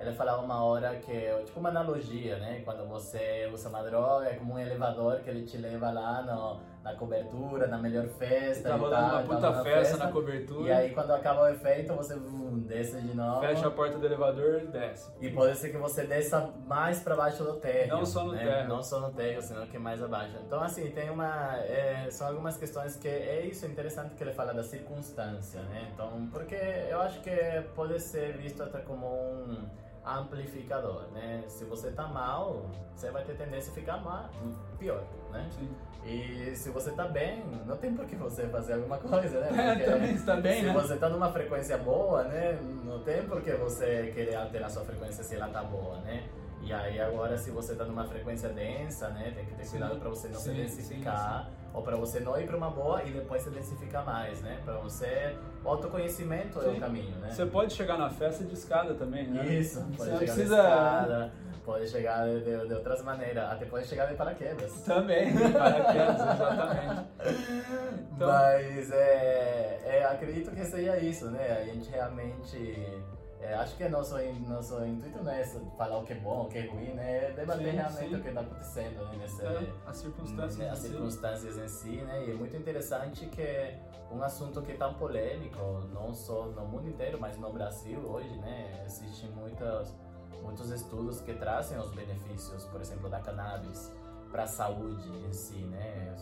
Speaker 2: Ela falava uma hora que, tipo uma analogia, né, quando você usa uma droga, é como um elevador que ele te leva lá no na cobertura, na melhor festa.
Speaker 1: Tá rolando uma puta festa, festa, na cobertura.
Speaker 2: E aí quando acaba o efeito, você um, desce de novo.
Speaker 1: Fecha a porta do elevador e desce.
Speaker 2: E pode ser que você desça mais para baixo do térreo.
Speaker 1: Não só no
Speaker 2: né?
Speaker 1: térreo.
Speaker 2: Não só no térreo, senão que mais abaixo. Então assim, tem uma... É, são algumas questões que é isso, é interessante que ele fala da circunstância, né? Então, porque eu acho que pode ser visto até como um amplificador, né? Se você tá mal, você vai ter tendência a ficar mal, pior, né? Sim. E se você tá bem, não tem por que você fazer alguma coisa, né?
Speaker 1: É, Porque é, também está bem,
Speaker 2: se
Speaker 1: né?
Speaker 2: você tá numa frequência boa, né? Não tem por que você querer alterar sua frequência se ela tá boa, né? E aí agora se você tá numa frequência densa, né, tem que ter cuidado para você não sim, se densificar sim, sim. ou para você não ir para uma boa e depois se densificar mais, né? Para você autoconhecimento é o caminho, né?
Speaker 1: Você pode chegar na festa de escada também, né?
Speaker 2: Isso, pode você chegar precisa... escada, pode chegar de, de, outras maneiras, até pode chegar de paraquedas.
Speaker 1: Também, de paraquedas, exatamente.
Speaker 2: Então... Mas é, é, acredito que seja isso, né? A gente realmente é, acho que nosso, nosso intuito não é falar o que é bom, o que é ruim, né? É debater sim, realmente sim. o que está acontecendo né? Nesse,
Speaker 1: é, as circunstâncias,
Speaker 2: né? as circunstâncias em si, né? E é muito interessante que um assunto que é tão polêmico, não só no mundo inteiro, mas no Brasil hoje, né? Existem muitas, muitos estudos que trazem os benefícios, por exemplo, da cannabis para a saúde em si, né?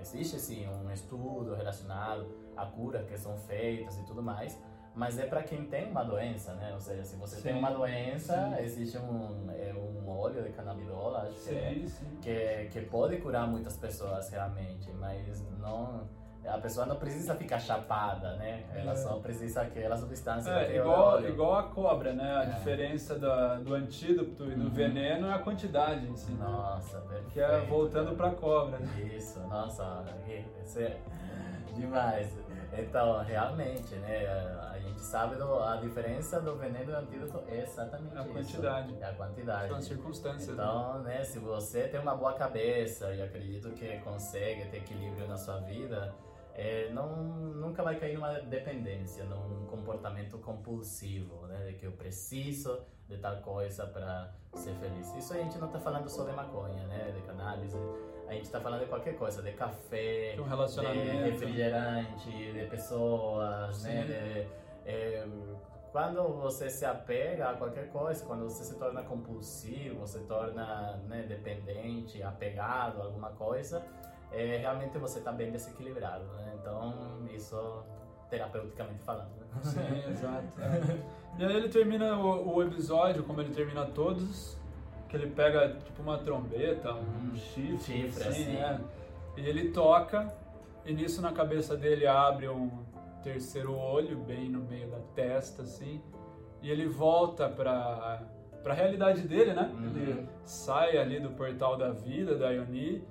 Speaker 2: Existe, sim, um estudo relacionado à cura que são feitas e tudo mais, mas é para quem tem uma doença, né? Ou seja, se você sim, tem uma doença, sim. existe um, é um óleo de canabidola, acho sim, que, é, que, que pode curar muitas pessoas realmente, mas não a pessoa não precisa ficar chapada, né? Ela é. só precisa aquela substância.
Speaker 1: É, igual, igual a cobra, né? A é. diferença do, do antídoto e do uhum. veneno é a quantidade em si.
Speaker 2: Né? Nossa, perfeito.
Speaker 1: Que é voltando para a cobra. Né?
Speaker 2: Isso, nossa, isso é demais. Então, realmente, né? A gente sabe do, a diferença do veneno e do antídoto é exatamente
Speaker 1: a isso. quantidade.
Speaker 2: É a quantidade.
Speaker 1: São circunstâncias.
Speaker 2: Então, né? né? Se você tem uma boa cabeça e acredito que consegue ter equilíbrio na sua vida, é, não, nunca vai cair numa dependência, num comportamento compulsivo, né? De que eu preciso de tal coisa para ser feliz. Isso a gente não está falando só de maconha, né? De cannabis. A gente está falando de qualquer coisa, de café,
Speaker 1: de, um
Speaker 2: de refrigerante, de pessoas, né? Sim. né? De, é, quando você se apega a qualquer coisa, quando você se torna compulsivo, você torna né, dependente, apegado a alguma coisa, é, realmente você está bem desequilibrado, né? Então, isso terapeuticamente falando. Né?
Speaker 1: Sim, exato. É. E aí ele termina o, o, episódio, como ele termina todos, que ele pega tipo uma trombeta, um hum, chifre,
Speaker 2: chifre assim, assim. É.
Speaker 1: e ele toca, e nisso na cabeça dele abre um terceiro olho, bem no meio da testa, assim, e ele volta para para a realidade dele, né? Uhum. Ele sai ali do portal da vida, da Ioni,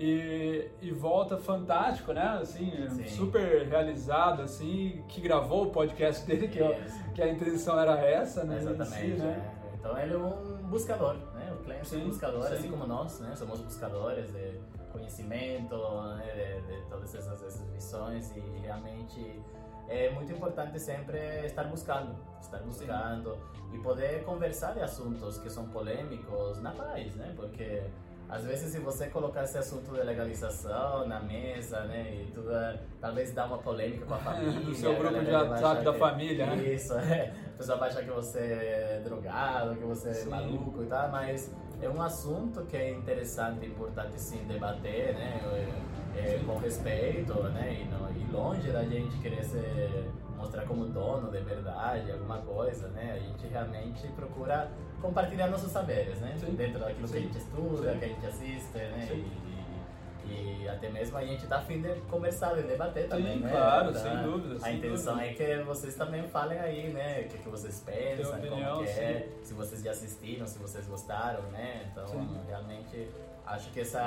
Speaker 1: e, e volta fantástico, né? Assim, Sim. super realizado, assim, que gravou o podcast dele, que, é, que a intenção era essa, né?
Speaker 2: Exatamente, si, né? É. Então ele é um buscador, né? O Clemson é um buscador, sim. assim como nós, né? Somos buscadores de conhecimento, né? de, de todas essas, essas visões e realmente é muito importante sempre estar buscando, estar buscando sim. e poder conversar de assuntos que são polêmicos na paz, né? Porque às vezes, se você colocar esse assunto de legalização na mesa, né, e tudo, é, talvez dá uma polêmica com a família.
Speaker 1: no seu grupo de WhatsApp da
Speaker 2: que,
Speaker 1: família, né?
Speaker 2: Isso, é. A pessoa vai achar que você é drogado, que você sim. é maluco e tal, mas é um assunto que é interessante e importante sim debater, né, é, é, com respeito, né, e, não, e longe da gente querer ser mostrar como dono de verdade, alguma coisa, né? A gente realmente procura compartilhar nossos saberes, né? Sim. Dentro daquilo Sim. que a gente estuda, Sim. que a gente assiste, né? E, e, e, até mesmo a gente tá afim de conversar, de debater também, né?
Speaker 1: claro, tá? sem dúvida.
Speaker 2: A
Speaker 1: sem
Speaker 2: intenção
Speaker 1: dúvida.
Speaker 2: é que vocês também falem aí, né? O que, que vocês pensam, opinião, como é, se vocês já assistiram, se vocês gostaram, né? Então, realmente acho que essa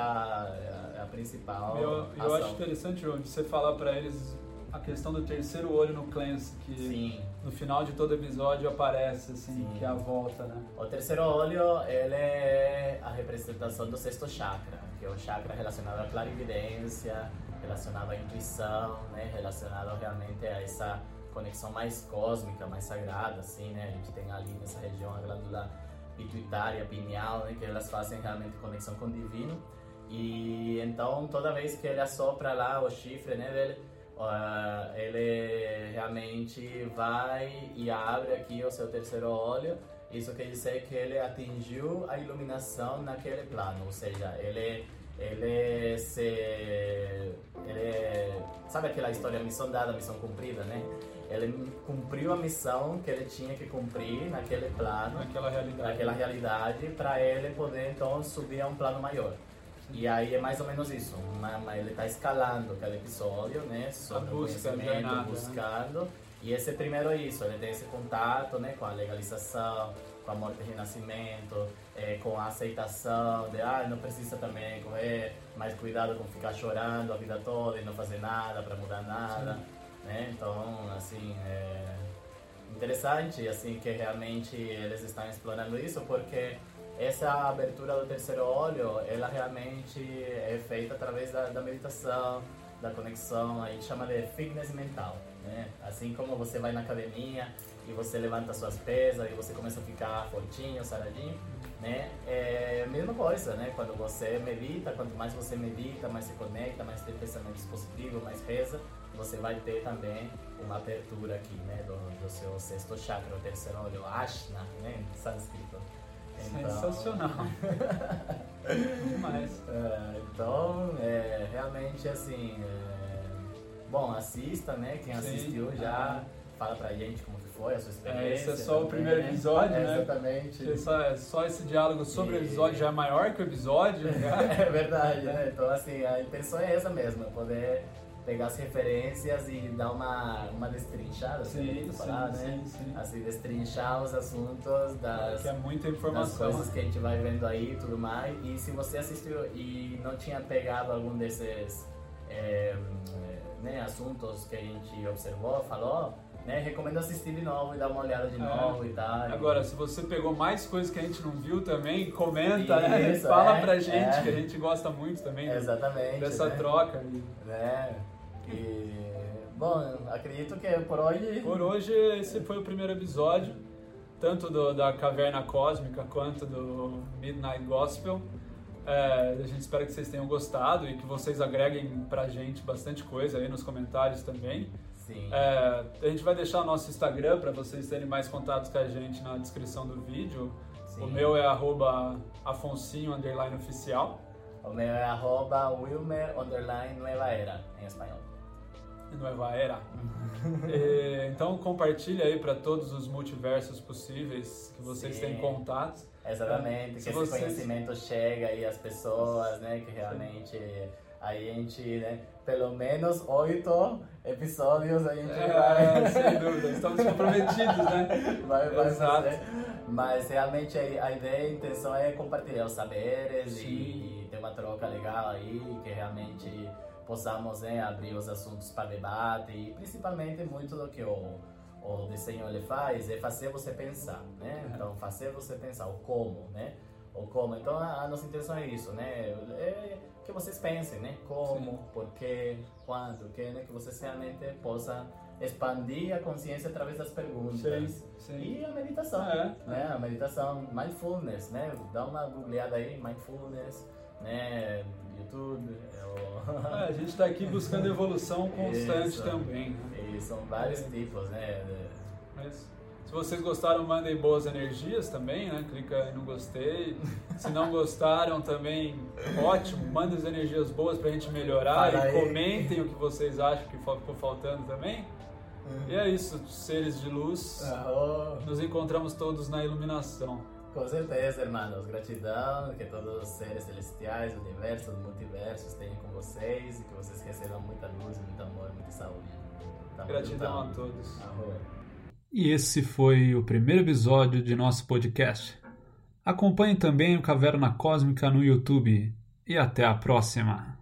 Speaker 2: é a principal.
Speaker 1: Eu, eu acho interessante, João, de você falar para eles a questão do terceiro olho no Clancy, que Sim. no final de todo episódio aparece, assim, Sim. que é a volta, né?
Speaker 2: O terceiro olho, ele é a representação do sexto chakra, que é o chakra relacionado à clarividência, relacionado à intuição, né? Relacionado realmente a essa conexão mais cósmica, mais sagrada, assim, né? A gente tem ali nessa região a glândula pituitária, pineal, né? Que elas fazem realmente conexão com o divino. E então, toda vez que ele assopra lá o chifre, né, dele, Uh, ele realmente vai e abre aqui o seu terceiro olho. Isso quer dizer que ele atingiu a iluminação naquele plano, ou seja, ele ele se ele sabe aquela história missão dada, missão cumprida, né? Ele cumpriu a missão que ele tinha que cumprir naquele plano,
Speaker 1: naquela realidade,
Speaker 2: naquela realidade para ele poder então subir a um plano maior. E aí é mais ou menos isso, uma, ele está escalando cada episódio, né, sobre o conhecimento, jornada, né? buscando. Né? E esse primeiro é isso, ele tem esse contato, né, com a legalização, com a morte e renascimento, é, com a aceitação de, ah, não precisa também correr, mas cuidado com ficar chorando a vida toda e não fazer nada para mudar nada, né? Então, assim, é interessante, assim, que realmente eles estão explorando isso, porque essa abertura do terceiro olho, ela realmente é feita através da, da meditação, da conexão, a gente chama de fitness mental, né? Assim como você vai na academia e você levanta suas pesas e você começa a ficar fortinho, saradinho, né? É a mesma coisa, né? Quando você medita, quanto mais você medita, mais se conecta, mais tem pensamentos positivos, mais reza, você vai ter também uma abertura aqui, né? Do, do seu sexto chakra, o terceiro olho, Ashna, né? Em sânscrito.
Speaker 1: Então... Sensacional. Demais.
Speaker 2: É, então, é, realmente assim, é... bom, assista, né? Quem assistiu Sim. já fala pra gente como que foi a sua experiência.
Speaker 1: É, esse é só também, o primeiro episódio, né?
Speaker 2: Exatamente.
Speaker 1: Só, é só esse diálogo sobre e... o episódio já é maior que o episódio.
Speaker 2: Né? é verdade, né? Então, assim, a intenção é essa mesmo, poder pegar as referências e dar uma, uma destrinchada, sim, sim, falar, né? Sim, sim. Assim, destrinchar os assuntos das,
Speaker 1: é informação.
Speaker 2: das coisas que a gente vai vendo aí e tudo mais. E se você assistiu e não tinha pegado algum desses é, né, assuntos que a gente observou, falou, né, recomendo assistir de novo e dar uma olhada de é. novo e tal.
Speaker 1: Agora, se você pegou mais coisas que a gente não viu também, comenta, né? Isso, né? Fala é, pra gente, é. que a gente gosta muito também
Speaker 2: Exatamente,
Speaker 1: dessa
Speaker 2: né?
Speaker 1: troca.
Speaker 2: Né? E, bom, acredito que por hoje...
Speaker 1: Por hoje, esse foi o primeiro episódio, tanto do, da Caverna Cósmica quanto do Midnight Gospel. É, a gente espera que vocês tenham gostado e que vocês agreguem pra gente bastante coisa aí nos comentários também.
Speaker 2: Sim.
Speaker 1: É, a gente vai deixar nosso Instagram para vocês terem mais contatos com a gente na descrição do vídeo. Sim. O meu é arroba afonsinho, oficial.
Speaker 2: O meu é arroba wilmer, underline em espanhol.
Speaker 1: Nueva Era. e, então compartilhe aí para todos os multiversos possíveis que vocês Sim. têm contatos.
Speaker 2: Exatamente, que vocês... esse conhecimento chega aí às pessoas, né, que realmente aí a gente, né, pelo menos oito episódios a gente
Speaker 1: é,
Speaker 2: vai...
Speaker 1: sem dúvida, estamos comprometidos, né?
Speaker 2: Vai, vai Exato. fazer. Mas realmente a, ideia, a intenção é compartilhar os saberes Sim. e ter uma troca legal aí, que realmente possamos né, abrir os assuntos para debate e principalmente muito do que o, o desenho ele faz é fazer você pensar, né? Então, fazer você pensar o como, né? O como. Então, a, a nossa intenção é isso, né? É que vocês pensem, né? Como, Sim. por quê, quando, que, né? Que vocês realmente possam expandir a consciência através das perguntas.
Speaker 1: Sim, sim.
Speaker 2: E a meditação, é, né? É. A meditação, mindfulness, né? Dá uma googleada aí, mindfulness, né? YouTube.
Speaker 1: É, a gente está aqui buscando evolução constante Isso. também.
Speaker 2: Né? E são vários é. tipos, né?
Speaker 1: Mas, se vocês gostaram, mandem boas energias também, né? Clica aí no gostei. Se não gostaram também, ótimo. Mandem as energias boas para a gente melhorar Para e aí. comentem o que vocês acham que ficou faltando também. Uhum. E é isso, seres de luz.
Speaker 2: Oh.
Speaker 1: Nos encontramos todos na iluminação.
Speaker 2: Com certeza, irmãos. Gratidão que todos os seres celestiais, universos, multiversos estejam com vocês e que vocês recebam muita luz, muito amor, muita saúde.
Speaker 1: Tamo Gratidão a todos.
Speaker 2: Amor.
Speaker 1: E esse foi o primeiro episódio de nosso podcast. Acompanhe também o Caverna Cósmica no YouTube. E até a próxima!